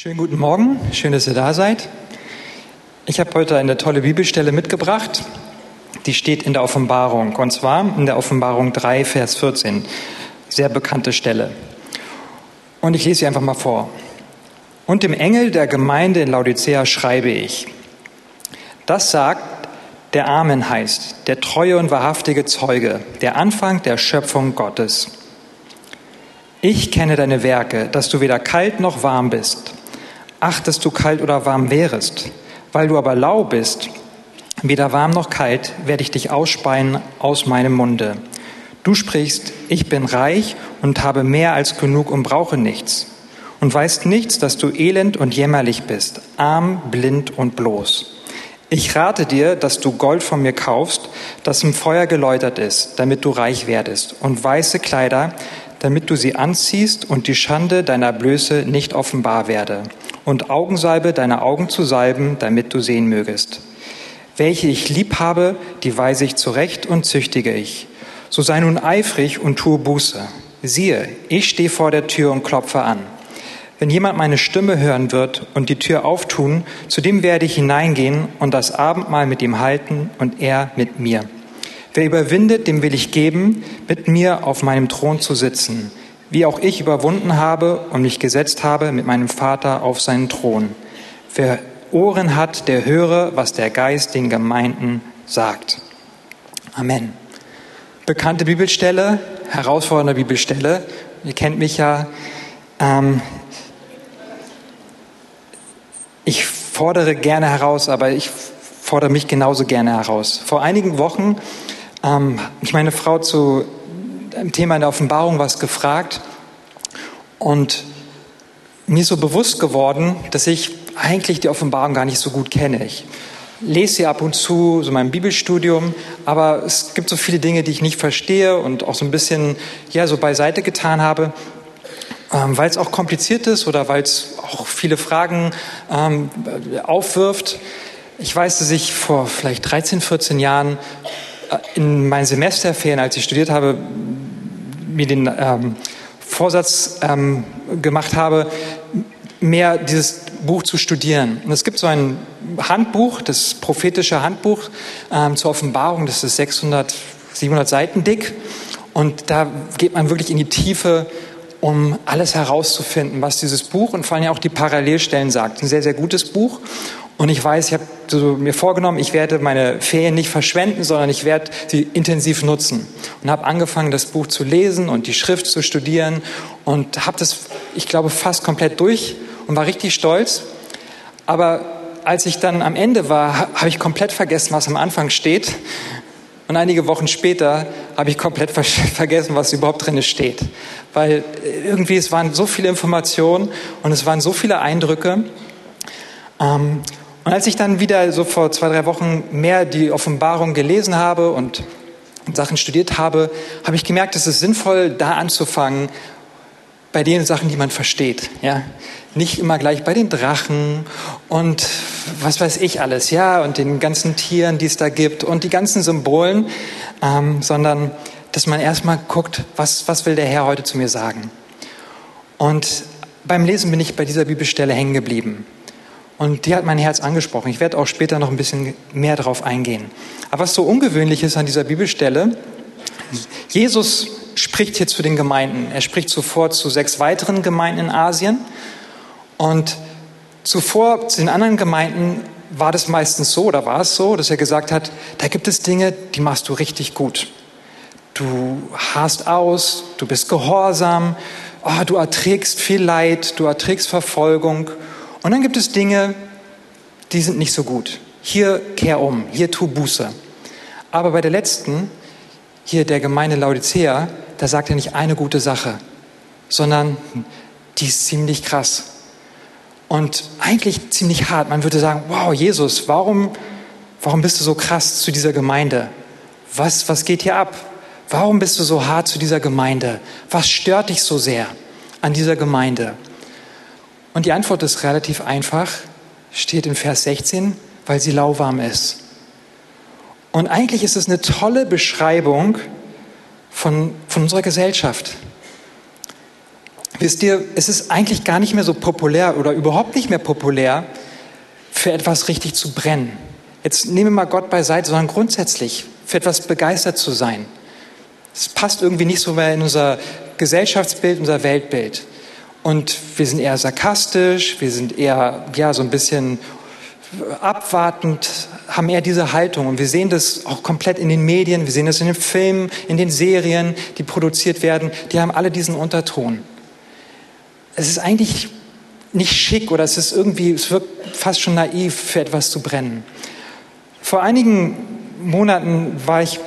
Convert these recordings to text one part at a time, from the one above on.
Schönen guten Morgen, schön, dass ihr da seid. Ich habe heute eine tolle Bibelstelle mitgebracht, die steht in der Offenbarung, und zwar in der Offenbarung 3, Vers 14. Sehr bekannte Stelle. Und ich lese sie einfach mal vor. Und dem Engel der Gemeinde in Laodicea schreibe ich, das sagt, der Amen heißt, der treue und wahrhaftige Zeuge, der Anfang der Schöpfung Gottes. Ich kenne deine Werke, dass du weder kalt noch warm bist. Ach, dass du kalt oder warm wärest. Weil du aber lau bist, weder warm noch kalt, werde ich dich ausspeien aus meinem Munde. Du sprichst, ich bin reich und habe mehr als genug und brauche nichts. Und weißt nichts, dass du elend und jämmerlich bist, arm, blind und bloß. Ich rate dir, dass du Gold von mir kaufst, das im Feuer geläutert ist, damit du reich werdest, und weiße Kleider, damit du sie anziehst und die Schande deiner Blöße nicht offenbar werde und Augensalbe deine Augen zu salben, damit du sehen mögest. Welche ich lieb habe, die weise ich zurecht und züchtige ich. So sei nun eifrig und tue Buße. Siehe, ich stehe vor der Tür und klopfe an. Wenn jemand meine Stimme hören wird und die Tür auftun, zu dem werde ich hineingehen und das Abendmahl mit ihm halten und er mit mir. Wer überwindet, dem will ich geben, mit mir auf meinem Thron zu sitzen, wie auch ich überwunden habe und mich gesetzt habe mit meinem Vater auf seinen Thron. Wer Ohren hat, der höre, was der Geist den Gemeinden sagt. Amen. Bekannte Bibelstelle, herausfordernde Bibelstelle. Ihr kennt mich ja. Ähm, ich fordere gerne heraus, aber ich fordere mich genauso gerne heraus. Vor einigen Wochen ähm, ich meine Frau zu einem Thema in der Offenbarung was gefragt und mir ist so bewusst geworden, dass ich eigentlich die Offenbarung gar nicht so gut kenne. Ich lese sie ab und zu, so mein Bibelstudium, aber es gibt so viele Dinge, die ich nicht verstehe und auch so ein bisschen, ja, so beiseite getan habe, ähm, weil es auch kompliziert ist oder weil es auch viele Fragen ähm, aufwirft. Ich weiß, dass ich vor vielleicht 13, 14 Jahren äh, in meinen Semesterferien, als ich studiert habe, mir den ähm, Vorsatz ähm, gemacht habe, mehr dieses Buch zu studieren. Und es gibt so ein Handbuch, das prophetische Handbuch ähm, zur Offenbarung, das ist 600, 700 Seiten dick. Und da geht man wirklich in die Tiefe, um alles herauszufinden, was dieses Buch und vor allem auch die Parallelstellen sagt. Ein sehr, sehr gutes Buch. Und ich weiß, ich habe so mir vorgenommen, ich werde meine Ferien nicht verschwenden, sondern ich werde sie intensiv nutzen. Und habe angefangen, das Buch zu lesen und die Schrift zu studieren und habe das, ich glaube, fast komplett durch und war richtig stolz. Aber als ich dann am Ende war, habe ich komplett vergessen, was am Anfang steht. Und einige Wochen später habe ich komplett vergessen, was überhaupt drin steht. Weil irgendwie es waren so viele Informationen und es waren so viele Eindrücke. Ähm, und als ich dann wieder so vor zwei, drei Wochen mehr die Offenbarung gelesen habe und Sachen studiert habe, habe ich gemerkt, es ist sinnvoll, da anzufangen, bei den Sachen, die man versteht. Ja? Nicht immer gleich bei den Drachen und was weiß ich alles, ja, und den ganzen Tieren, die es da gibt und die ganzen Symbolen, ähm, sondern dass man erstmal guckt, was, was will der Herr heute zu mir sagen. Und beim Lesen bin ich bei dieser Bibelstelle hängen geblieben. Und die hat mein Herz angesprochen. Ich werde auch später noch ein bisschen mehr darauf eingehen. Aber was so ungewöhnlich ist an dieser Bibelstelle, Jesus spricht hier zu den Gemeinden. Er spricht zuvor zu sechs weiteren Gemeinden in Asien. Und zuvor zu den anderen Gemeinden war das meistens so oder war es so, dass er gesagt hat, da gibt es Dinge, die machst du richtig gut. Du hast aus, du bist gehorsam, oh, du erträgst viel Leid, du erträgst Verfolgung und dann gibt es Dinge, die sind nicht so gut. Hier kehr um, hier tu Buße. Aber bei der letzten, hier der Gemeinde Laodicea, da sagt er nicht eine gute Sache, sondern die ist ziemlich krass. Und eigentlich ziemlich hart. Man würde sagen, wow, Jesus, warum, warum bist du so krass zu dieser Gemeinde? Was, was geht hier ab? Warum bist du so hart zu dieser Gemeinde? Was stört dich so sehr an dieser Gemeinde? Und die Antwort ist relativ einfach, steht in Vers 16, weil sie lauwarm ist. Und eigentlich ist es eine tolle Beschreibung von, von unserer Gesellschaft. wisst ihr, es ist eigentlich gar nicht mehr so populär oder überhaupt nicht mehr populär, für etwas richtig zu brennen. Jetzt nehmen wir mal Gott beiseite, sondern grundsätzlich für etwas begeistert zu sein. Es passt irgendwie nicht so mehr in unser Gesellschaftsbild, unser Weltbild. Und wir sind eher sarkastisch, wir sind eher ja, so ein bisschen abwartend, haben eher diese Haltung. Und wir sehen das auch komplett in den Medien, wir sehen das in den Filmen, in den Serien, die produziert werden. Die haben alle diesen Unterton. Es ist eigentlich nicht schick oder es ist irgendwie, es wirkt fast schon naiv, für etwas zu brennen. Vor einigen Monaten war ich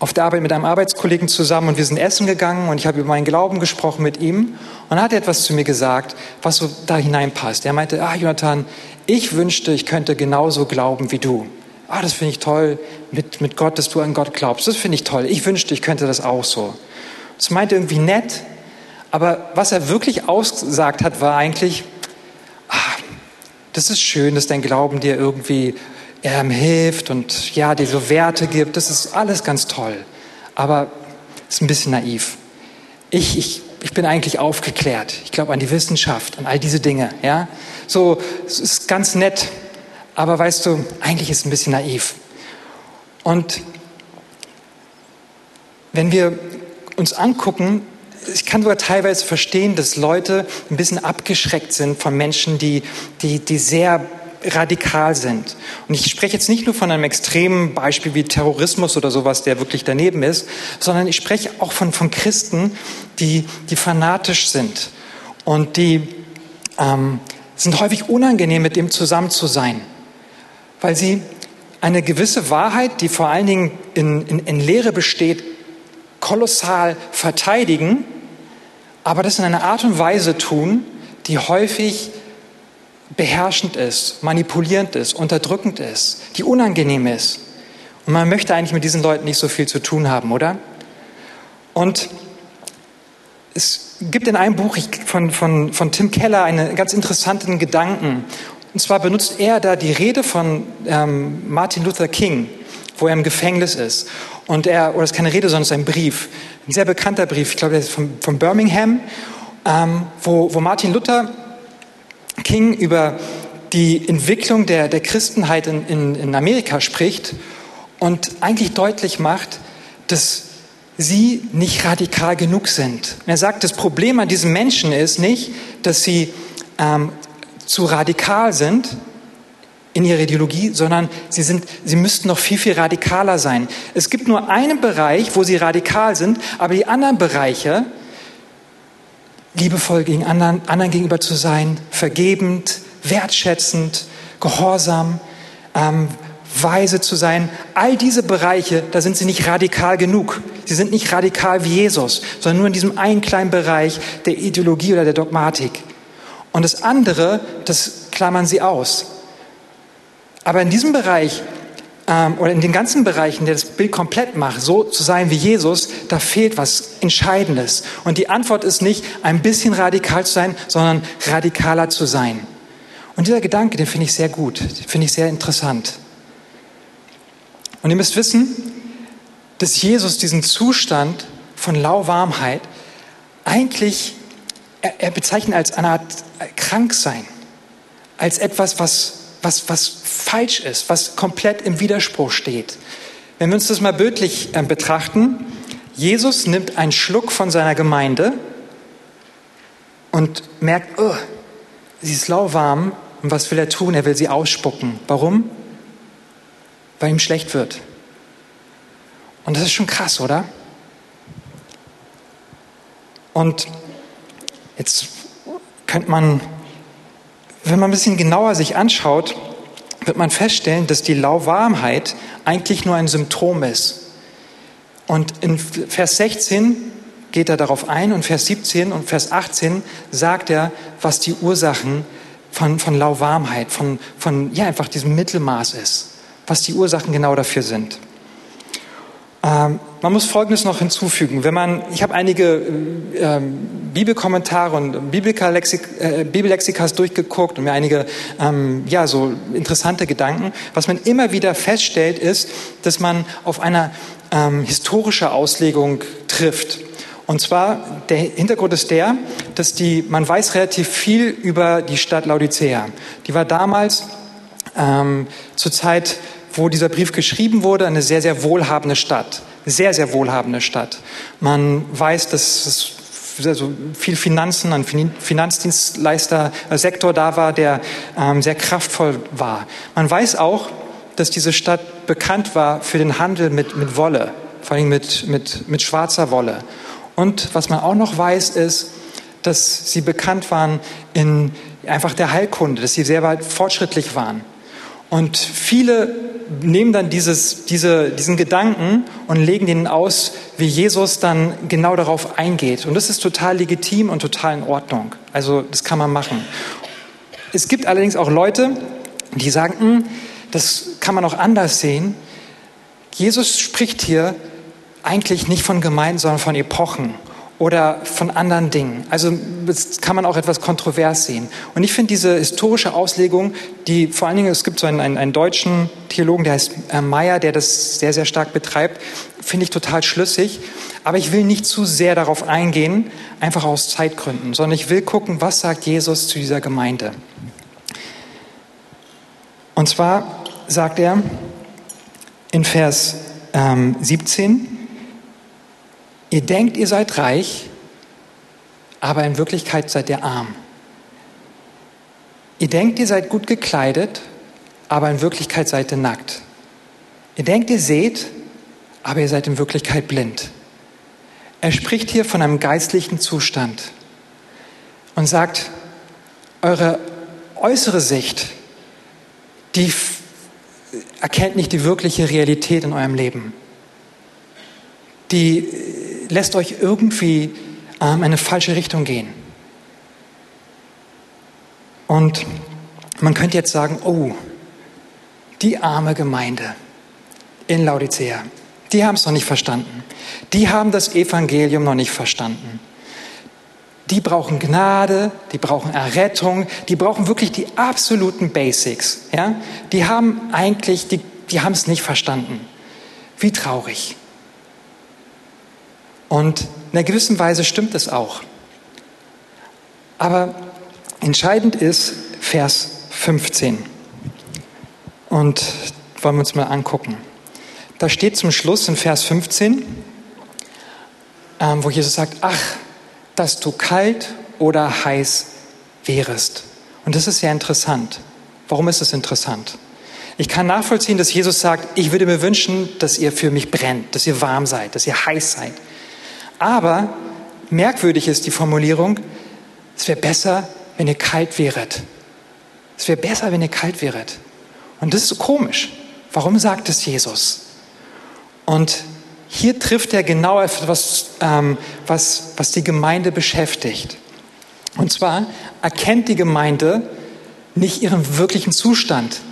auf der Arbeit mit einem Arbeitskollegen zusammen und wir sind essen gegangen und ich habe über meinen Glauben gesprochen mit ihm und er hat etwas zu mir gesagt, was so da hineinpasst. Er meinte, ah Jonathan, ich wünschte, ich könnte genauso glauben wie du. Ah, das finde ich toll, mit, mit Gott, dass du an Gott glaubst. Das finde ich toll. Ich wünschte, ich könnte das auch so. Das meinte irgendwie nett, aber was er wirklich ausgesagt hat, war eigentlich, ah, das ist schön, dass dein Glauben dir irgendwie ähm, hilft und ja, dir so Werte gibt. Das ist alles ganz toll. Aber ist ein bisschen naiv. Ich, ich, ich bin eigentlich aufgeklärt. Ich glaube an die Wissenschaft, an all diese Dinge. Ja? So, es ist ganz nett. Aber weißt du, eigentlich ist es ein bisschen naiv. Und wenn wir uns angucken, ich kann sogar teilweise verstehen, dass Leute ein bisschen abgeschreckt sind von Menschen, die, die, die sehr radikal sind. Und ich spreche jetzt nicht nur von einem extremen Beispiel wie Terrorismus oder sowas, der wirklich daneben ist, sondern ich spreche auch von, von Christen, die, die fanatisch sind und die ähm, sind häufig unangenehm, mit dem zusammen zu sein, weil sie eine gewisse Wahrheit, die vor allen Dingen in, in, in Lehre besteht, kolossal verteidigen, aber das in einer Art und Weise tun, die häufig beherrschend ist, manipulierend ist, unterdrückend ist, die unangenehm ist. Und man möchte eigentlich mit diesen Leuten nicht so viel zu tun haben, oder? Und es gibt in einem Buch von, von, von Tim Keller einen ganz interessanten Gedanken. Und zwar benutzt er da die Rede von ähm, Martin Luther King, wo er im Gefängnis ist. Und er, oder es ist keine Rede, sondern es ist ein Brief, ein sehr bekannter Brief, ich glaube, der ist von, von Birmingham, ähm, wo, wo Martin Luther King über die Entwicklung der, der Christenheit in, in, in Amerika spricht und eigentlich deutlich macht, dass sie nicht radikal genug sind. Und er sagt, das Problem an diesen Menschen ist nicht, dass sie ähm, zu radikal sind in ihrer Ideologie, sondern sie, sind, sie müssten noch viel, viel radikaler sein. Es gibt nur einen Bereich, wo sie radikal sind, aber die anderen Bereiche, liebevoll gegen anderen, anderen gegenüber zu sein, vergebend, wertschätzend, gehorsam, ähm, weise zu sein. All diese Bereiche, da sind sie nicht radikal genug. Sie sind nicht radikal wie Jesus, sondern nur in diesem einen kleinen Bereich der Ideologie oder der Dogmatik. Und das andere, das klammern sie aus. Aber in diesem Bereich ähm, oder in den ganzen Bereichen, der das Bild komplett macht, so zu sein wie Jesus, da fehlt was Entscheidendes. Und die Antwort ist nicht, ein bisschen radikal zu sein, sondern radikaler zu sein. Und dieser Gedanke, den finde ich sehr gut, den finde ich sehr interessant. Und ihr müsst wissen, dass Jesus diesen Zustand von Lauwarmheit eigentlich, er, er bezeichnet als eine Art Kranksein, als etwas, was was, was falsch ist, was komplett im Widerspruch steht. Wenn wir uns das mal bildlich äh, betrachten, Jesus nimmt einen Schluck von seiner Gemeinde und merkt, oh, sie ist lauwarm und was will er tun? Er will sie ausspucken. Warum? Weil ihm schlecht wird. Und das ist schon krass, oder? Und jetzt könnte man wenn man ein bisschen genauer sich anschaut, wird man feststellen, dass die Lauwarmheit eigentlich nur ein Symptom ist. Und in Vers 16 geht er darauf ein und Vers 17 und Vers 18 sagt er, was die Ursachen von, von Lauwarmheit, von, von ja, einfach diesem Mittelmaß ist, was die Ursachen genau dafür sind. Ähm, man muss Folgendes noch hinzufügen. Wenn man, ich habe einige äh, Bibelkommentare und Bibellexik, äh, Bibellexikas durchgeguckt und mir einige ähm, ja so interessante Gedanken. Was man immer wieder feststellt, ist, dass man auf eine ähm, historische Auslegung trifft. Und zwar, der Hintergrund ist der, dass die, man weiß relativ viel über die Stadt Laodicea. Die war damals ähm, zur Zeit, wo dieser Brief geschrieben wurde, eine sehr, sehr wohlhabende Stadt. Sehr, sehr wohlhabende Stadt. Man weiß, dass es also viel Finanzen, ein Finanzdienstleister-Sektor da war, der ähm, sehr kraftvoll war. Man weiß auch, dass diese Stadt bekannt war für den Handel mit, mit Wolle, vor allem mit, mit, mit schwarzer Wolle. Und was man auch noch weiß, ist, dass sie bekannt waren in einfach der Heilkunde, dass sie sehr weit fortschrittlich waren. Und viele nehmen dann dieses, diese, diesen Gedanken und legen den aus, wie Jesus dann genau darauf eingeht. Und das ist total legitim und total in Ordnung. Also das kann man machen. Es gibt allerdings auch Leute, die sagen, hm, das kann man auch anders sehen. Jesus spricht hier eigentlich nicht von Gemeinden, sondern von Epochen oder von anderen Dingen. Also das kann man auch etwas kontrovers sehen. Und ich finde diese historische Auslegung, die vor allen Dingen, es gibt so einen, einen, einen deutschen Theologen, der heißt äh, Meyer, der das sehr, sehr stark betreibt, finde ich total schlüssig. Aber ich will nicht zu sehr darauf eingehen, einfach aus Zeitgründen, sondern ich will gucken, was sagt Jesus zu dieser Gemeinde. Und zwar sagt er in Vers ähm, 17, Ihr denkt, ihr seid reich, aber in Wirklichkeit seid ihr arm. Ihr denkt, ihr seid gut gekleidet, aber in Wirklichkeit seid ihr nackt. Ihr denkt, ihr seht, aber ihr seid in Wirklichkeit blind. Er spricht hier von einem geistlichen Zustand und sagt, eure äußere Sicht, die erkennt nicht die wirkliche Realität in eurem Leben. Die lässt euch irgendwie ähm, eine falsche Richtung gehen. Und man könnte jetzt sagen, oh, die arme Gemeinde in Laodicea, die haben es noch nicht verstanden. Die haben das Evangelium noch nicht verstanden. Die brauchen Gnade, die brauchen Errettung, die brauchen wirklich die absoluten Basics. Ja? Die haben eigentlich, die, die haben es nicht verstanden. Wie traurig. Und in einer gewissen Weise stimmt es auch. Aber entscheidend ist Vers 15. Und wollen wir uns mal angucken. Da steht zum Schluss in Vers 15, ähm, wo Jesus sagt, ach, dass du kalt oder heiß wärest. Und das ist sehr interessant. Warum ist es interessant? Ich kann nachvollziehen, dass Jesus sagt, ich würde mir wünschen, dass ihr für mich brennt, dass ihr warm seid, dass ihr heiß seid. Aber merkwürdig ist die Formulierung, es wäre besser, wenn ihr kalt wäret. Es wäre besser, wenn ihr kalt wäret. Und das ist so komisch. Warum sagt es Jesus? Und hier trifft er genau etwas, ähm, was, was die Gemeinde beschäftigt. Und zwar erkennt die Gemeinde nicht ihren wirklichen Zustand.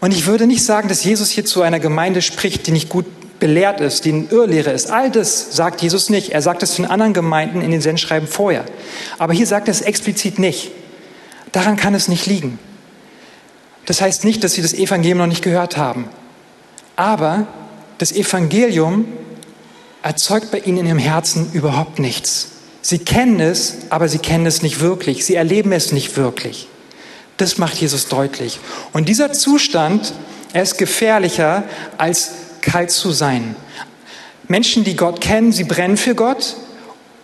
Und ich würde nicht sagen, dass Jesus hier zu einer Gemeinde spricht, die nicht gut belehrt ist, die in Irrlehre ist. All das sagt Jesus nicht. Er sagt es in anderen Gemeinden in den Sendschreiben vorher. Aber hier sagt er es explizit nicht. Daran kann es nicht liegen. Das heißt nicht, dass sie das Evangelium noch nicht gehört haben. Aber das Evangelium erzeugt bei ihnen ihrem Herzen überhaupt nichts. Sie kennen es, aber sie kennen es nicht wirklich. Sie erleben es nicht wirklich. Das macht Jesus deutlich. Und dieser Zustand, er ist gefährlicher als kalt zu sein. Menschen, die Gott kennen, sie brennen für Gott.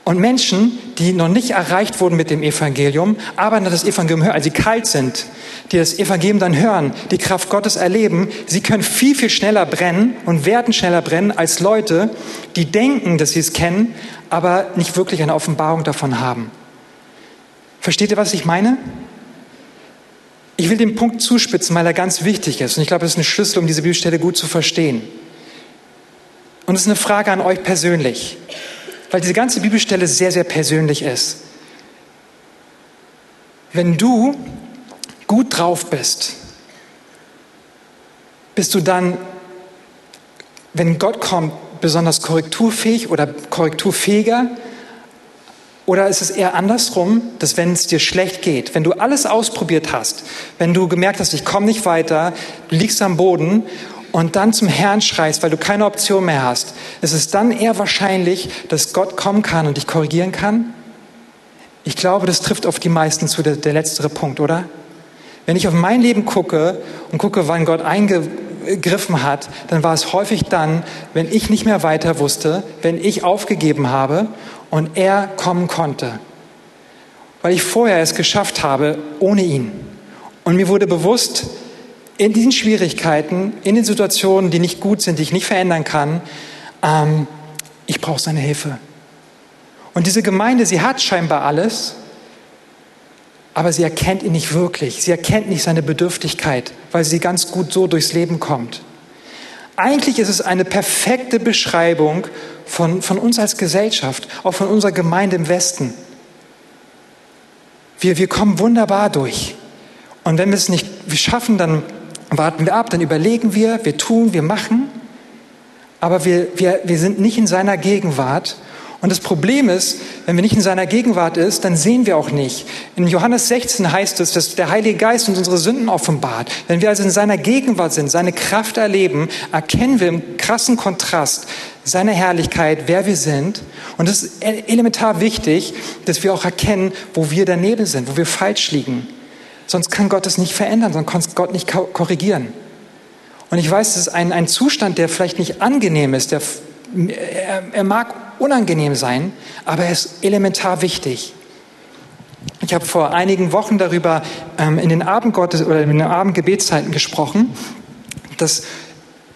Und Menschen, die noch nicht erreicht wurden mit dem Evangelium, aber das Evangelium hören, also sie kalt sind, die das Evangelium dann hören, die Kraft Gottes erleben, sie können viel, viel schneller brennen und werden schneller brennen als Leute, die denken, dass sie es kennen, aber nicht wirklich eine Offenbarung davon haben. Versteht ihr, was ich meine? Ich will den Punkt zuspitzen, weil er ganz wichtig ist. Und ich glaube, es ist ein Schlüssel, um diese Bibelstelle gut zu verstehen. Und es ist eine Frage an euch persönlich, weil diese ganze Bibelstelle sehr, sehr persönlich ist. Wenn du gut drauf bist, bist du dann, wenn Gott kommt, besonders korrekturfähig oder korrekturfähiger? Oder ist es eher andersrum, dass wenn es dir schlecht geht, wenn du alles ausprobiert hast, wenn du gemerkt hast, ich komme nicht weiter, du liegst am Boden und dann zum Herrn schreist, weil du keine Option mehr hast, ist es dann eher wahrscheinlich, dass Gott kommen kann und dich korrigieren kann? Ich glaube, das trifft auf die meisten zu, der, der letztere Punkt, oder? Wenn ich auf mein Leben gucke und gucke, wann Gott eingegriffen hat, dann war es häufig dann, wenn ich nicht mehr weiter wusste, wenn ich aufgegeben habe und er kommen konnte. Weil ich vorher es geschafft habe ohne ihn. Und mir wurde bewusst, in diesen Schwierigkeiten, in den Situationen, die nicht gut sind, die ich nicht verändern kann, ähm, ich brauche seine Hilfe. Und diese Gemeinde, sie hat scheinbar alles, aber sie erkennt ihn nicht wirklich. Sie erkennt nicht seine Bedürftigkeit, weil sie ganz gut so durchs Leben kommt. Eigentlich ist es eine perfekte Beschreibung von, von uns als Gesellschaft, auch von unserer Gemeinde im Westen. Wir, wir kommen wunderbar durch. Und wenn wir es nicht schaffen, dann warten wir ab, dann überlegen wir, wir tun, wir machen. Aber wir, wir, wir sind nicht in seiner Gegenwart und das Problem ist, wenn wir nicht in seiner Gegenwart ist, dann sehen wir auch nicht. In Johannes 16 heißt es, dass der Heilige Geist uns unsere Sünden offenbart. Wenn wir also in seiner Gegenwart sind, seine Kraft erleben, erkennen wir im krassen Kontrast seine Herrlichkeit, wer wir sind. Und es ist elementar wichtig, dass wir auch erkennen, wo wir daneben sind, wo wir falsch liegen. Sonst kann Gott es nicht verändern, sonst kann Gott nicht korrigieren. Und ich weiß, es ist ein, ein Zustand, der vielleicht nicht angenehm ist, der, er, er mag unangenehm sein, aber er ist elementar wichtig. Ich habe vor einigen Wochen darüber ähm, in den Abendgottes oder in den Abendgebetszeiten gesprochen, dass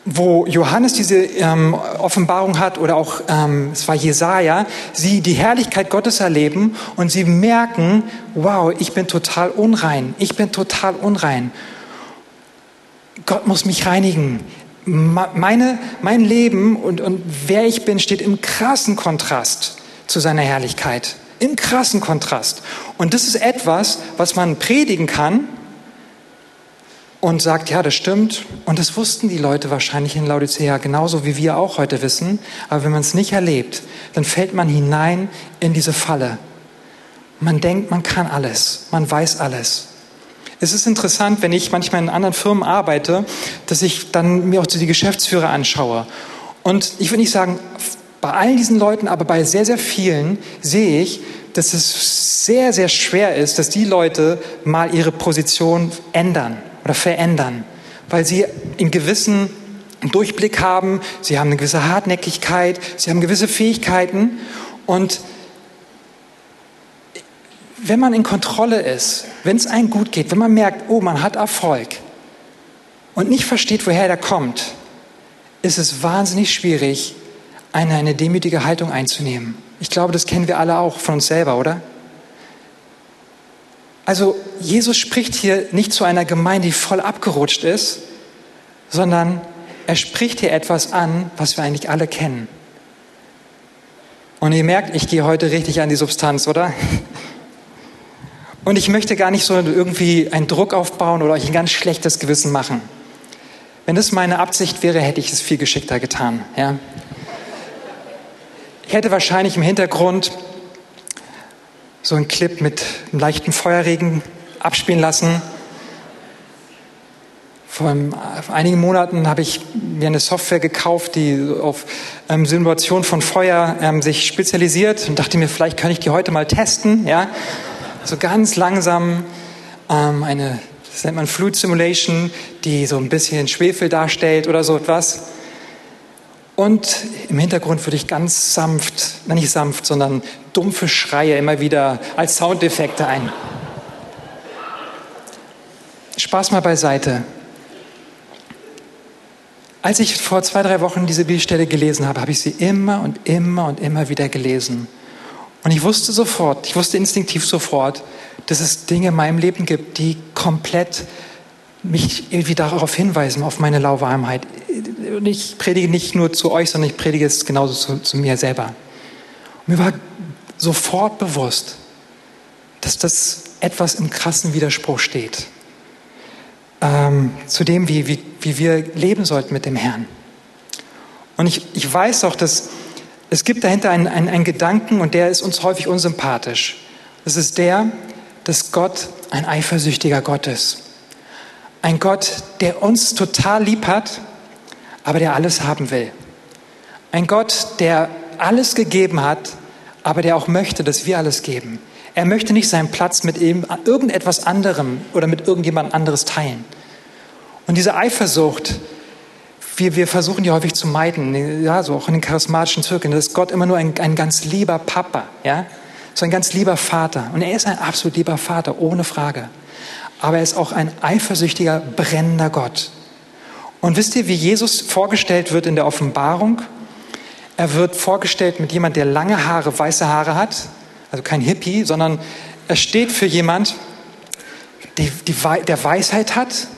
wo Johannes diese ähm, Offenbarung hat oder auch ähm, es war Jesaja, sie die Herrlichkeit Gottes erleben und sie merken, wow, ich bin total unrein, ich bin total unrein. Gott muss mich reinigen meine, mein Leben und, und wer ich bin steht im krassen Kontrast zu seiner Herrlichkeit. Im krassen Kontrast. Und das ist etwas, was man predigen kann und sagt, ja, das stimmt. Und das wussten die Leute wahrscheinlich in Laodicea genauso wie wir auch heute wissen. Aber wenn man es nicht erlebt, dann fällt man hinein in diese Falle. Man denkt, man kann alles, man weiß alles. Es ist interessant, wenn ich manchmal in anderen Firmen arbeite, dass ich dann mir auch die Geschäftsführer anschaue. Und ich will nicht sagen, bei all diesen Leuten, aber bei sehr, sehr vielen sehe ich, dass es sehr, sehr schwer ist, dass die Leute mal ihre Position ändern oder verändern, weil sie in gewissen Durchblick haben, sie haben eine gewisse Hartnäckigkeit, sie haben gewisse Fähigkeiten und wenn man in Kontrolle ist, wenn es einem gut geht, wenn man merkt, oh, man hat Erfolg und nicht versteht, woher der kommt, ist es wahnsinnig schwierig, eine, eine demütige Haltung einzunehmen. Ich glaube, das kennen wir alle auch von uns selber, oder? Also Jesus spricht hier nicht zu einer Gemeinde, die voll abgerutscht ist, sondern er spricht hier etwas an, was wir eigentlich alle kennen. Und ihr merkt, ich gehe heute richtig an die Substanz, oder? Und ich möchte gar nicht so irgendwie einen Druck aufbauen oder euch ein ganz schlechtes Gewissen machen. Wenn das meine Absicht wäre, hätte ich es viel geschickter getan. Ja? Ich hätte wahrscheinlich im Hintergrund so einen Clip mit einem leichten Feuerregen abspielen lassen. Vor einigen Monaten habe ich mir eine Software gekauft, die auf ähm, Simulation von Feuer ähm, sich spezialisiert und dachte mir, vielleicht kann ich die heute mal testen. Ja? so ganz langsam ähm, eine, das nennt man Fluid Simulation, die so ein bisschen Schwefel darstellt oder so etwas. Und im Hintergrund würde ich ganz sanft, nicht sanft, sondern dumpfe Schreie immer wieder als Soundeffekte ein. Spaß mal beiseite. Als ich vor zwei, drei Wochen diese Bibelstelle gelesen habe, habe ich sie immer und immer und immer wieder gelesen. Und ich wusste sofort, ich wusste instinktiv sofort, dass es Dinge in meinem Leben gibt, die komplett mich irgendwie darauf hinweisen, auf meine Lauwarmheit. Und ich predige nicht nur zu euch, sondern ich predige es genauso zu, zu mir selber. Und mir war sofort bewusst, dass das etwas im krassen Widerspruch steht ähm, zu dem, wie, wie, wie wir leben sollten mit dem Herrn. Und ich, ich weiß auch, dass es gibt dahinter einen, einen, einen Gedanken und der ist uns häufig unsympathisch. Es ist der, dass Gott ein eifersüchtiger Gott ist. Ein Gott, der uns total lieb hat, aber der alles haben will. Ein Gott, der alles gegeben hat, aber der auch möchte, dass wir alles geben. Er möchte nicht seinen Platz mit irgendetwas anderem oder mit irgendjemand anderes teilen. Und diese Eifersucht, wir, wir versuchen die häufig zu meiden, ja, so auch in den charismatischen Zirkeln, dass Gott immer nur ein, ein ganz lieber Papa, ja, so ein ganz lieber Vater. Und er ist ein absolut lieber Vater, ohne Frage. Aber er ist auch ein eifersüchtiger, brennender Gott. Und wisst ihr, wie Jesus vorgestellt wird in der Offenbarung? Er wird vorgestellt mit jemand, der lange Haare, weiße Haare hat, also kein Hippie, sondern er steht für jemand, die, die, der Weisheit hat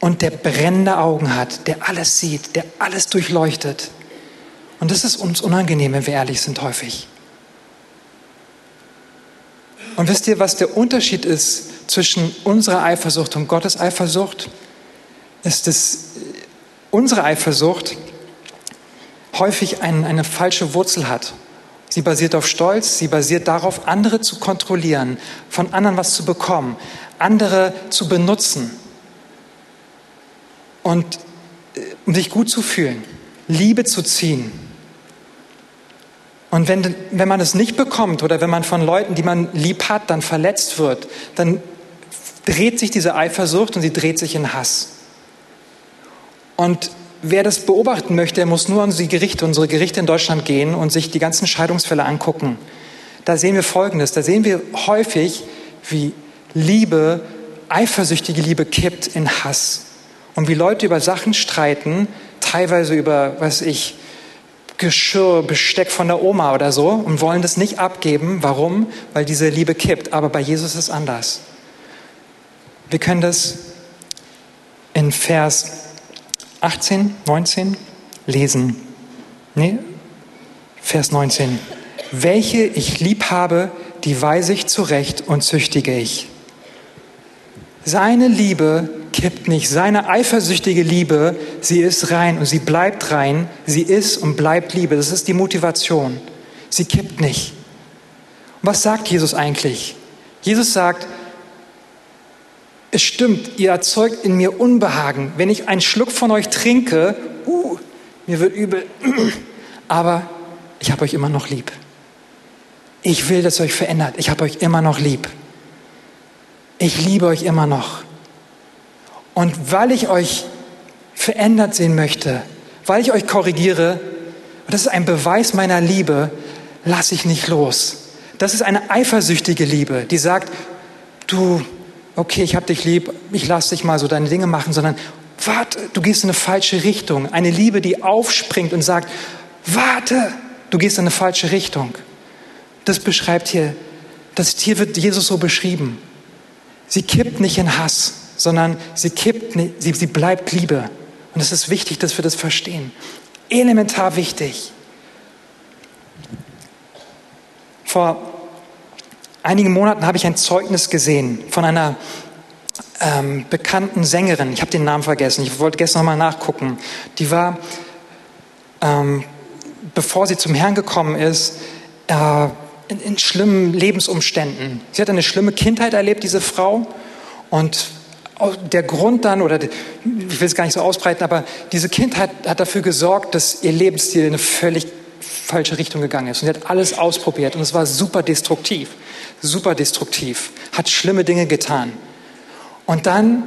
und der brennende Augen hat, der alles sieht, der alles durchleuchtet. Und das ist uns unangenehm, wenn wir ehrlich sind, häufig. Und wisst ihr, was der Unterschied ist zwischen unserer Eifersucht und Gottes Eifersucht? Ist, dass unsere Eifersucht häufig ein, eine falsche Wurzel hat. Sie basiert auf Stolz, sie basiert darauf, andere zu kontrollieren, von anderen was zu bekommen, andere zu benutzen und äh, um sich gut zu fühlen, Liebe zu ziehen. Und wenn, wenn man es nicht bekommt oder wenn man von Leuten, die man lieb hat, dann verletzt wird, dann dreht sich diese Eifersucht und sie dreht sich in Hass. Und wer das beobachten möchte, der muss nur an die Gerichte, unsere Gerichte in Deutschland gehen und sich die ganzen Scheidungsfälle angucken. Da sehen wir Folgendes. Da sehen wir häufig, wie Liebe, eifersüchtige Liebe kippt in Hass und wie Leute über Sachen streiten, teilweise über, was ich, Geschirr, Besteck von der Oma oder so und wollen das nicht abgeben. Warum? Weil diese Liebe kippt. Aber bei Jesus ist es anders. Wir können das in Vers 18, 19 lesen. Nee, Vers 19. Welche ich lieb habe, die weise ich zurecht und züchtige ich. Seine Liebe kippt nicht. Seine eifersüchtige Liebe, sie ist rein und sie bleibt rein. Sie ist und bleibt Liebe. Das ist die Motivation. Sie kippt nicht. Und was sagt Jesus eigentlich? Jesus sagt, es stimmt, ihr erzeugt in mir Unbehagen. Wenn ich einen Schluck von euch trinke, uh, mir wird übel, aber ich habe euch immer noch lieb. Ich will, dass ihr euch verändert. Ich habe euch immer noch lieb. Ich liebe euch immer noch. Und weil ich euch verändert sehen möchte, weil ich euch korrigiere, und das ist ein Beweis meiner Liebe, lasse ich nicht los. Das ist eine eifersüchtige Liebe, die sagt, du, okay, ich habe dich lieb, ich lasse dich mal so deine Dinge machen, sondern warte, du gehst in eine falsche Richtung. Eine Liebe, die aufspringt und sagt, warte, du gehst in eine falsche Richtung. Das beschreibt hier, das hier wird Jesus so beschrieben. Sie kippt nicht in Hass sondern sie kippt, sie, sie bleibt Liebe. Und es ist wichtig, dass wir das verstehen. Elementar wichtig. Vor einigen Monaten habe ich ein Zeugnis gesehen von einer ähm, bekannten Sängerin. Ich habe den Namen vergessen. Ich wollte gestern noch mal nachgucken. Die war, ähm, bevor sie zum Herrn gekommen ist, äh, in, in schlimmen Lebensumständen. Sie hat eine schlimme Kindheit erlebt, diese Frau. Und der Grund dann, oder ich will es gar nicht so ausbreiten, aber diese Kindheit hat dafür gesorgt, dass ihr Lebensstil in eine völlig falsche Richtung gegangen ist. Und sie hat alles ausprobiert und es war super destruktiv, super destruktiv, hat schlimme Dinge getan. Und dann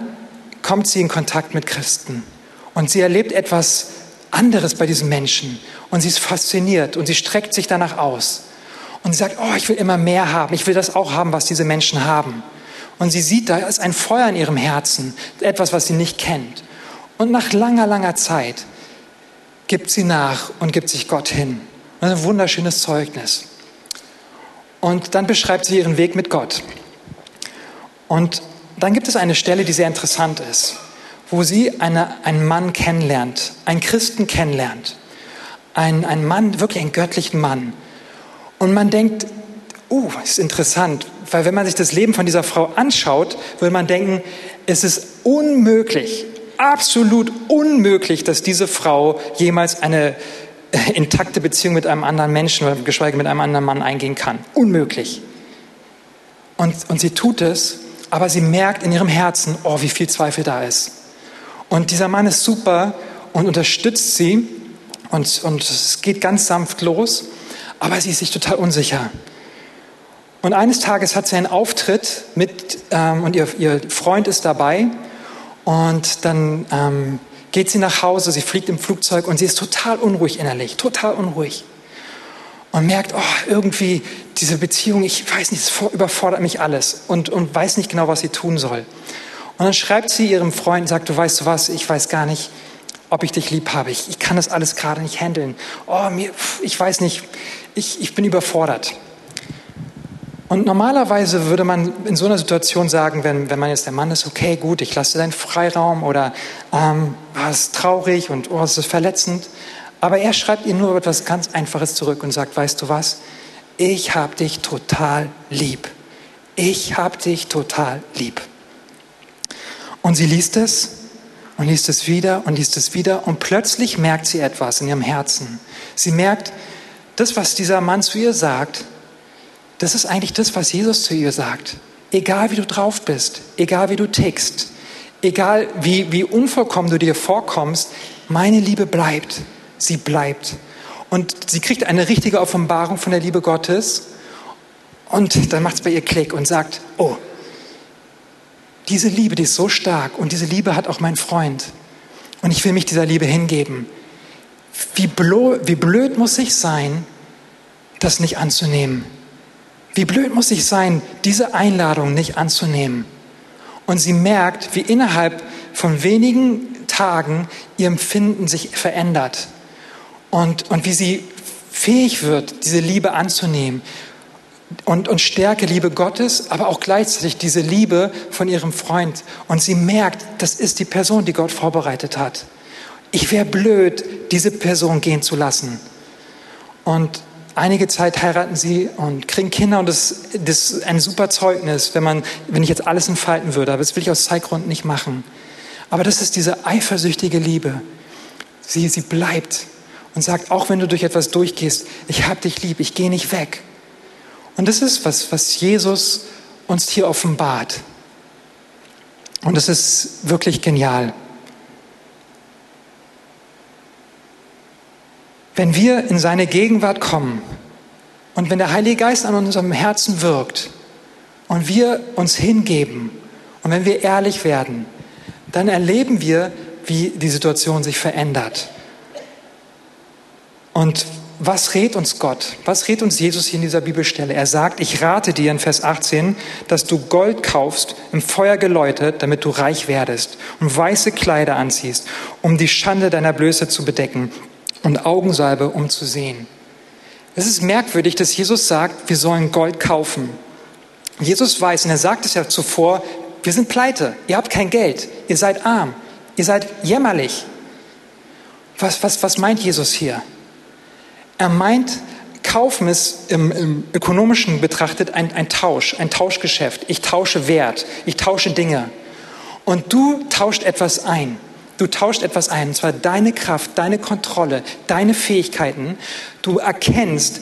kommt sie in Kontakt mit Christen und sie erlebt etwas anderes bei diesen Menschen und sie ist fasziniert und sie streckt sich danach aus. Und sie sagt, oh, ich will immer mehr haben, ich will das auch haben, was diese Menschen haben. Und sie sieht, da ist ein Feuer in ihrem Herzen, etwas, was sie nicht kennt. Und nach langer, langer Zeit gibt sie nach und gibt sich Gott hin. ein wunderschönes Zeugnis. Und dann beschreibt sie ihren Weg mit Gott. Und dann gibt es eine Stelle, die sehr interessant ist, wo sie eine, einen Mann kennenlernt, einen Christen kennenlernt. Ein, ein Mann, wirklich einen göttlichen Mann. Und man denkt, uh, ist interessant, weil wenn man sich das Leben von dieser Frau anschaut, würde man denken, es ist unmöglich, absolut unmöglich, dass diese Frau jemals eine intakte Beziehung mit einem anderen Menschen geschweige mit einem anderen Mann eingehen kann. Unmöglich. Und, und sie tut es, aber sie merkt in ihrem Herzen, oh, wie viel Zweifel da ist. Und dieser Mann ist super und unterstützt sie und, und es geht ganz sanft los, aber sie ist sich total unsicher. Und eines Tages hat sie einen Auftritt mit, ähm, und ihr, ihr Freund ist dabei und dann ähm, geht sie nach Hause, sie fliegt im Flugzeug und sie ist total unruhig innerlich, total unruhig. Und merkt, oh, irgendwie diese Beziehung, ich weiß nicht, es überfordert mich alles und, und weiß nicht genau, was sie tun soll. Und dann schreibt sie ihrem Freund und sagt, du weißt du was, ich weiß gar nicht, ob ich dich lieb habe. Ich, ich kann das alles gerade nicht handeln. Oh, mir, ich weiß nicht, ich, ich bin überfordert. Und normalerweise würde man in so einer Situation sagen, wenn, wenn man jetzt der Mann ist, okay, gut, ich lasse deinen Freiraum oder ähm, oh, ist traurig und oh, es ist verletzend. Aber er schreibt ihr nur etwas ganz Einfaches zurück und sagt, weißt du was, ich habe dich total lieb. Ich habe dich total lieb. Und sie liest es und liest es wieder und liest es wieder und plötzlich merkt sie etwas in ihrem Herzen. Sie merkt, das, was dieser Mann zu ihr sagt, das ist eigentlich das, was Jesus zu ihr sagt. Egal wie du drauf bist, egal wie du tickst, egal wie, wie unvollkommen du dir vorkommst, meine Liebe bleibt. Sie bleibt. Und sie kriegt eine richtige Offenbarung von der Liebe Gottes. Und dann macht es bei ihr Klick und sagt, oh, diese Liebe, die ist so stark und diese Liebe hat auch mein Freund. Und ich will mich dieser Liebe hingeben. Wie, wie blöd muss ich sein, das nicht anzunehmen? Wie blöd muss ich sein, diese Einladung nicht anzunehmen? Und sie merkt, wie innerhalb von wenigen Tagen ihr Empfinden sich verändert und, und wie sie fähig wird, diese Liebe anzunehmen und, und stärke Liebe Gottes, aber auch gleichzeitig diese Liebe von ihrem Freund. Und sie merkt, das ist die Person, die Gott vorbereitet hat. Ich wäre blöd, diese Person gehen zu lassen. Und einige Zeit heiraten sie und kriegen Kinder und das, das ist ein super Zeugnis, wenn, man, wenn ich jetzt alles entfalten würde. Aber das will ich aus Zeitgründen nicht machen. Aber das ist diese eifersüchtige Liebe. Sie, sie bleibt und sagt, auch wenn du durch etwas durchgehst, ich habe dich lieb, ich gehe nicht weg. Und das ist was, was Jesus uns hier offenbart. Und das ist wirklich genial. Wenn wir in seine Gegenwart kommen und wenn der Heilige Geist an unserem Herzen wirkt und wir uns hingeben und wenn wir ehrlich werden, dann erleben wir, wie die Situation sich verändert. Und was rät uns Gott? Was rät uns Jesus hier in dieser Bibelstelle? Er sagt, ich rate dir in Vers 18, dass du Gold kaufst, im Feuer geläutet, damit du reich werdest und weiße Kleider anziehst, um die Schande deiner Blöße zu bedecken und Augensalbe, um zu sehen. Es ist merkwürdig, dass Jesus sagt, wir sollen Gold kaufen. Jesus weiß, und er sagt es ja zuvor, wir sind pleite, ihr habt kein Geld, ihr seid arm, ihr seid jämmerlich. Was, was, was meint Jesus hier? Er meint, Kaufen ist im, im ökonomischen betrachtet ein, ein Tausch, ein Tauschgeschäft. Ich tausche Wert, ich tausche Dinge. Und du tauscht etwas ein. Du tauscht etwas ein, und zwar deine Kraft, deine Kontrolle, deine Fähigkeiten. Du erkennst,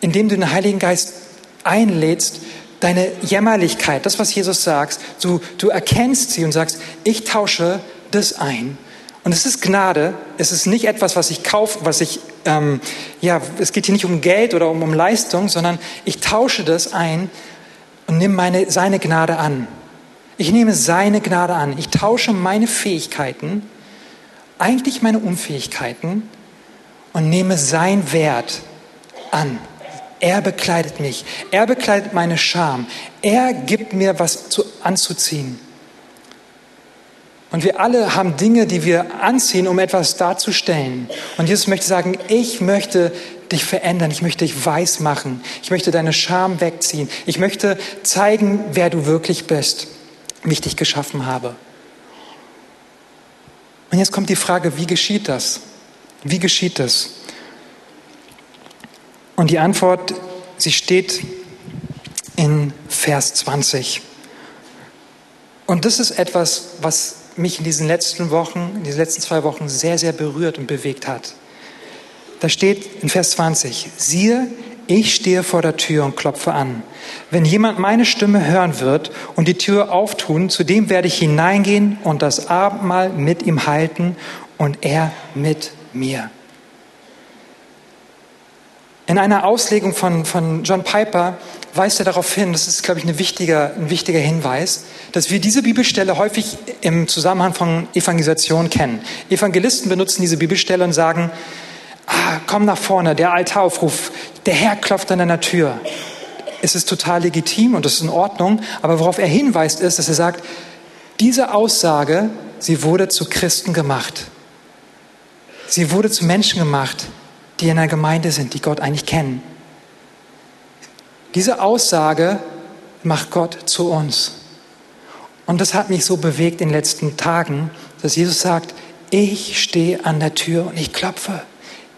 indem du den Heiligen Geist einlädst, deine Jämmerlichkeit, das, was Jesus sagt. Du, du erkennst sie und sagst, ich tausche das ein. Und es ist Gnade, es ist nicht etwas, was ich kaufe, was ich, ähm, ja, es geht hier nicht um Geld oder um, um Leistung, sondern ich tausche das ein und nehme meine, seine Gnade an. Ich nehme seine Gnade an. Ich tausche meine Fähigkeiten eigentlich meine Unfähigkeiten und nehme sein Wert an. Er bekleidet mich. Er bekleidet meine Scham. Er gibt mir was zu, anzuziehen. Und wir alle haben Dinge, die wir anziehen, um etwas darzustellen. Und Jesus möchte sagen, ich möchte dich verändern. Ich möchte dich weiß machen. Ich möchte deine Scham wegziehen. Ich möchte zeigen, wer du wirklich bist, wie ich dich geschaffen habe. Und jetzt kommt die Frage, wie geschieht das? Wie geschieht das? Und die Antwort, sie steht in Vers 20. Und das ist etwas, was mich in diesen letzten Wochen, in diesen letzten zwei Wochen sehr, sehr berührt und bewegt hat. Da steht in Vers 20, siehe, ich stehe vor der Tür und klopfe an. Wenn jemand meine Stimme hören wird und die Tür auftun, zu dem werde ich hineingehen und das Abendmahl mit ihm halten und er mit mir. In einer Auslegung von, von John Piper weist er darauf hin, das ist, glaube ich, ein wichtiger, ein wichtiger Hinweis, dass wir diese Bibelstelle häufig im Zusammenhang von Evangelisation kennen. Evangelisten benutzen diese Bibelstelle und sagen, ah, komm nach vorne, der Altaraufruf, der Herr klopft an deiner Tür. Es ist total legitim und das ist in Ordnung, aber worauf er hinweist ist, dass er sagt, diese Aussage, sie wurde zu Christen gemacht. Sie wurde zu Menschen gemacht, die in einer Gemeinde sind, die Gott eigentlich kennen. Diese Aussage macht Gott zu uns. Und das hat mich so bewegt in den letzten Tagen, dass Jesus sagt, ich stehe an der Tür und ich klopfe.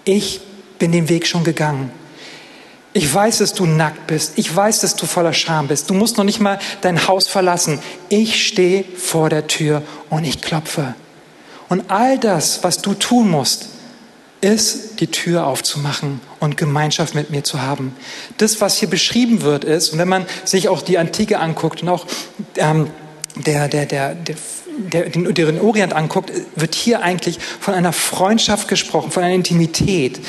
Ich bin den Weg schon gegangen. Ich weiß, dass du nackt bist. Ich weiß, dass du voller Scham bist. Du musst noch nicht mal dein Haus verlassen. Ich stehe vor der Tür und ich klopfe. Und all das, was du tun musst, ist, die Tür aufzumachen und Gemeinschaft mit mir zu haben. Das, was hier beschrieben wird, ist, und wenn man sich auch die Antike anguckt und auch ähm, der, der, der, der, der, den, den Orient anguckt, wird hier eigentlich von einer Freundschaft gesprochen, von einer Intimität.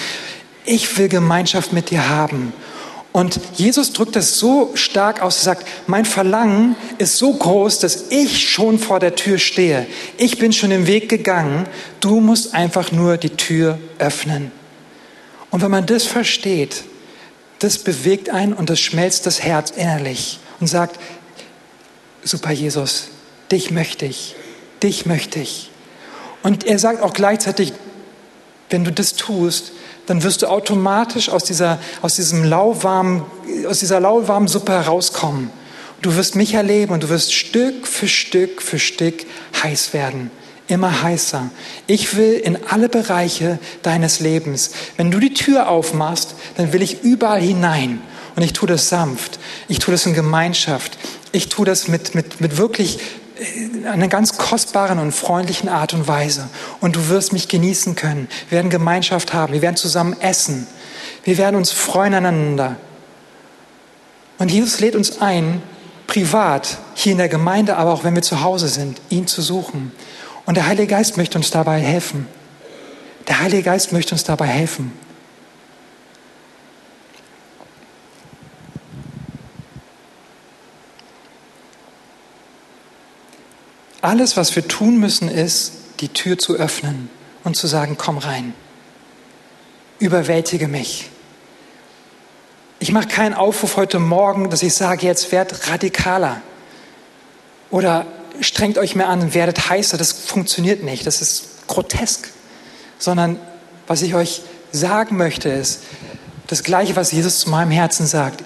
Ich will Gemeinschaft mit dir haben. Und Jesus drückt das so stark aus, er sagt, mein Verlangen ist so groß, dass ich schon vor der Tür stehe. Ich bin schon den Weg gegangen. Du musst einfach nur die Tür öffnen. Und wenn man das versteht, das bewegt einen und das schmelzt das Herz innerlich und sagt, super Jesus, dich möchte ich, dich möchte ich. Und er sagt auch gleichzeitig, wenn du das tust, dann wirst du automatisch aus dieser, aus diesem lauwarmen, aus dieser lauwarmen Suppe herauskommen. Du wirst mich erleben und du wirst Stück für Stück für Stück heiß werden. Immer heißer. Ich will in alle Bereiche deines Lebens. Wenn du die Tür aufmachst, dann will ich überall hinein. Und ich tue das sanft. Ich tue das in Gemeinschaft. Ich tue das mit, mit, mit wirklich einer ganz kostbaren und freundlichen Art und Weise. Und du wirst mich genießen können. Wir werden Gemeinschaft haben. Wir werden zusammen essen. Wir werden uns freuen aneinander. Und Jesus lädt uns ein, privat, hier in der Gemeinde, aber auch wenn wir zu Hause sind, ihn zu suchen. Und der Heilige Geist möchte uns dabei helfen. Der Heilige Geist möchte uns dabei helfen. Alles, was wir tun müssen, ist, die Tür zu öffnen und zu sagen, komm rein, überwältige mich. Ich mache keinen Aufruf heute Morgen, dass ich sage, jetzt werdet radikaler oder strengt euch mehr an und werdet heißer. Das funktioniert nicht, das ist grotesk. Sondern was ich euch sagen möchte, ist das Gleiche, was Jesus zu meinem Herzen sagt.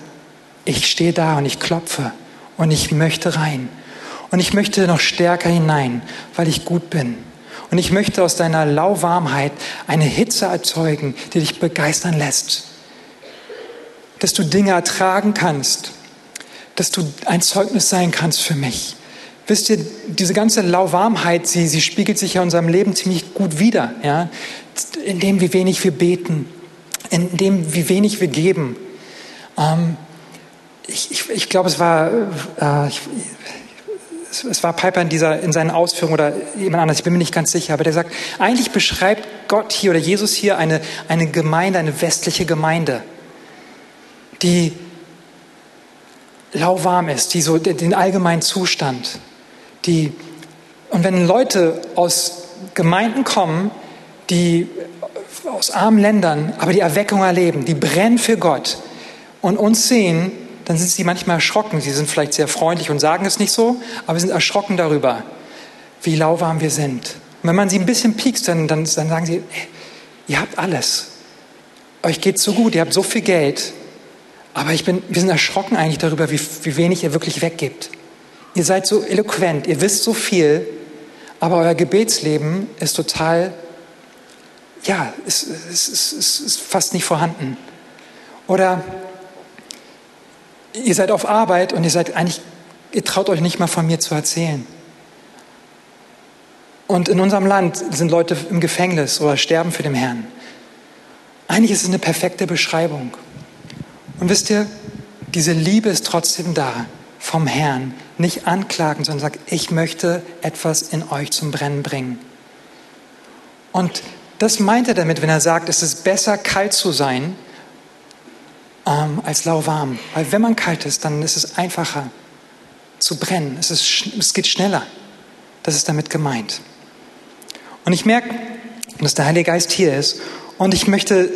Ich stehe da und ich klopfe und ich möchte rein. Und ich möchte noch stärker hinein, weil ich gut bin. Und ich möchte aus deiner Lauwarmheit eine Hitze erzeugen, die dich begeistern lässt. Dass du Dinge ertragen kannst. Dass du ein Zeugnis sein kannst für mich. Wisst ihr, diese ganze Lauwarmheit, sie, sie spiegelt sich ja in unserem Leben ziemlich gut wider. Ja? In dem, wie wenig wir beten. In dem, wie wenig wir geben. Ähm, ich, ich, ich glaube, es war, äh, ich, es war Piper in, dieser, in seinen Ausführungen oder jemand anders, ich bin mir nicht ganz sicher, aber der sagt, eigentlich beschreibt Gott hier oder Jesus hier eine, eine Gemeinde, eine westliche Gemeinde, die lauwarm ist, die so den allgemeinen Zustand, die, und wenn Leute aus Gemeinden kommen, die aus armen Ländern, aber die Erweckung erleben, die brennen für Gott und uns sehen, dann sind sie manchmal erschrocken. Sie sind vielleicht sehr freundlich und sagen es nicht so, aber sie sind erschrocken darüber, wie lauwarm wir sind. Und wenn man sie ein bisschen piekst, dann, dann, dann sagen sie, hey, ihr habt alles. Euch geht so gut, ihr habt so viel Geld. Aber ich bin, wir sind erschrocken eigentlich darüber, wie, wie wenig ihr wirklich weggibt. Ihr seid so eloquent, ihr wisst so viel, aber euer Gebetsleben ist total, ja, ist, ist, ist, ist fast nicht vorhanden. Oder ihr seid auf Arbeit und ihr seid eigentlich, ihr traut euch nicht mal von mir zu erzählen. Und in unserem Land sind Leute im Gefängnis oder sterben für den Herrn. Eigentlich ist es eine perfekte Beschreibung. Und wisst ihr, diese Liebe ist trotzdem da vom Herrn. Nicht anklagen, sondern sagt, ich möchte etwas in euch zum Brennen bringen. Und das meint er damit, wenn er sagt, es ist besser, kalt zu sein, ähm, als lauwarm. Weil wenn man kalt ist, dann ist es einfacher zu brennen. Es, ist, es geht schneller. Das ist damit gemeint. Und ich merke, dass der Heilige Geist hier ist. Und ich möchte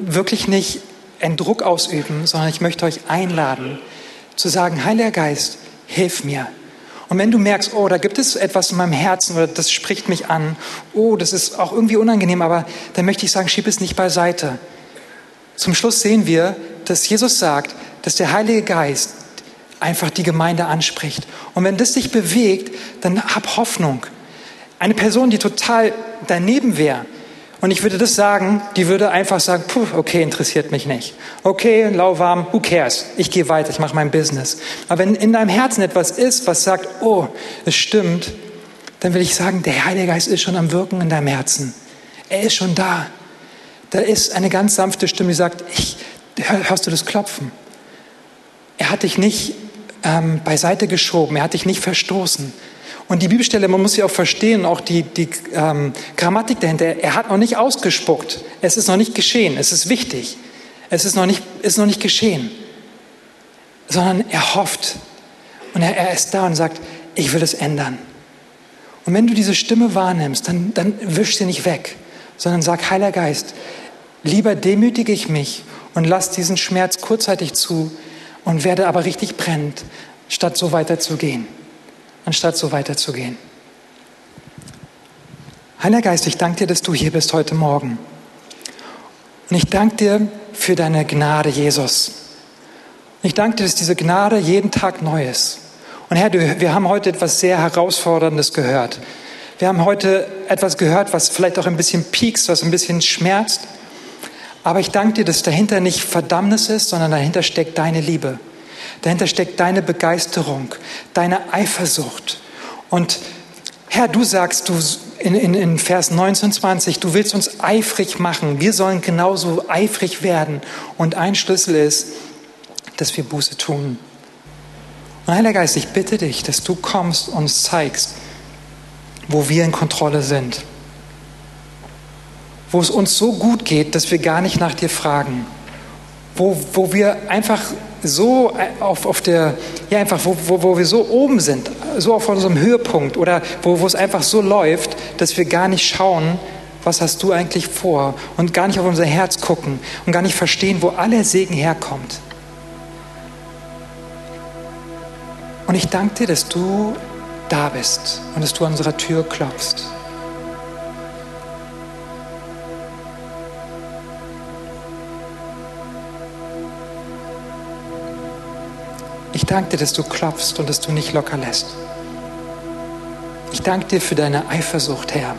wirklich nicht einen Druck ausüben, sondern ich möchte euch einladen, zu sagen, Heiliger Geist, hilf mir. Und wenn du merkst, oh, da gibt es etwas in meinem Herzen oder das spricht mich an, oh, das ist auch irgendwie unangenehm, aber dann möchte ich sagen, schieb es nicht beiseite. Zum Schluss sehen wir, dass Jesus sagt, dass der Heilige Geist einfach die Gemeinde anspricht. Und wenn das dich bewegt, dann hab Hoffnung. Eine Person, die total daneben wäre, und ich würde das sagen, die würde einfach sagen, puh, okay, interessiert mich nicht. Okay, lauwarm, who cares? Ich gehe weiter, ich mache mein Business. Aber wenn in deinem Herzen etwas ist, was sagt, oh, es stimmt, dann will ich sagen, der Heilige Geist ist schon am Wirken in deinem Herzen. Er ist schon da. Da ist eine ganz sanfte Stimme, die sagt, ich, hörst du das Klopfen? Er hat dich nicht ähm, beiseite geschoben, er hat dich nicht verstoßen. Und die Bibelstelle, man muss sie auch verstehen, auch die, die ähm, Grammatik dahinter, er hat noch nicht ausgespuckt. Es ist noch nicht geschehen. Es ist wichtig. Es ist noch nicht, ist noch nicht geschehen. Sondern er hofft. Und er, er ist da und sagt, ich will es ändern. Und wenn du diese Stimme wahrnimmst, dann, dann wisch sie nicht weg, sondern sag, Heiliger Geist, lieber demütige ich mich und lass diesen Schmerz kurzzeitig zu und werde aber richtig brennend, statt so weiterzugehen anstatt so weiterzugehen. Heiliger Geist, ich danke dir, dass du hier bist heute Morgen. Und ich danke dir für deine Gnade, Jesus. Ich danke dir, dass diese Gnade jeden Tag neu ist. Und Herr, wir haben heute etwas sehr Herausforderndes gehört. Wir haben heute etwas gehört, was vielleicht auch ein bisschen piekst, was ein bisschen schmerzt. Aber ich danke dir, dass dahinter nicht Verdammnis ist, sondern dahinter steckt deine Liebe. Dahinter steckt deine Begeisterung, deine Eifersucht. Und Herr, du sagst du in, in, in Vers 19, 20, du willst uns eifrig machen. Wir sollen genauso eifrig werden. Und ein Schlüssel ist, dass wir Buße tun. Und Heiliger Geist, ich bitte dich, dass du kommst und uns zeigst, wo wir in Kontrolle sind. Wo es uns so gut geht, dass wir gar nicht nach dir fragen. Wo, wo wir einfach so auf, auf der, ja einfach, wo, wo, wo wir so oben sind, so auf unserem Höhepunkt oder wo, wo es einfach so läuft, dass wir gar nicht schauen, was hast du eigentlich vor und gar nicht auf unser Herz gucken und gar nicht verstehen, wo aller Segen herkommt. Und ich danke dir, dass du da bist und dass du an unserer Tür klopfst. Ich danke dir, dass du klopfst und dass du nicht locker lässt. Ich danke dir für deine Eifersucht, Herr.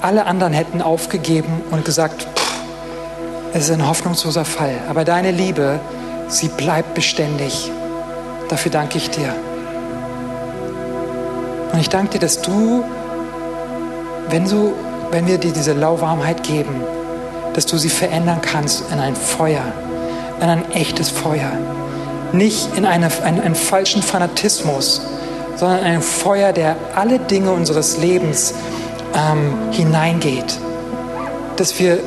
Alle anderen hätten aufgegeben und gesagt, es ist ein hoffnungsloser Fall. Aber deine Liebe, sie bleibt beständig. Dafür danke ich dir. Und ich danke dir, dass du, wenn, du, wenn wir dir diese Lauwarmheit geben, dass du sie verändern kannst in ein Feuer, in ein echtes Feuer nicht in eine, einen, einen falschen Fanatismus, sondern ein Feuer, der alle Dinge unseres Lebens ähm, hineingeht. Dass wir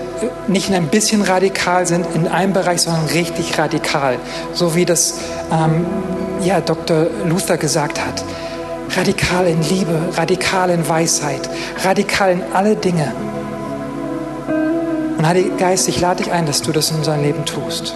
nicht ein bisschen radikal sind in einem Bereich, sondern richtig radikal. So wie das ähm, ja, Dr. Luther gesagt hat. Radikal in Liebe, radikal in Weisheit, radikal in alle Dinge. Und Heiliger Geist, ich lade dich ein, dass du das in unserem Leben tust.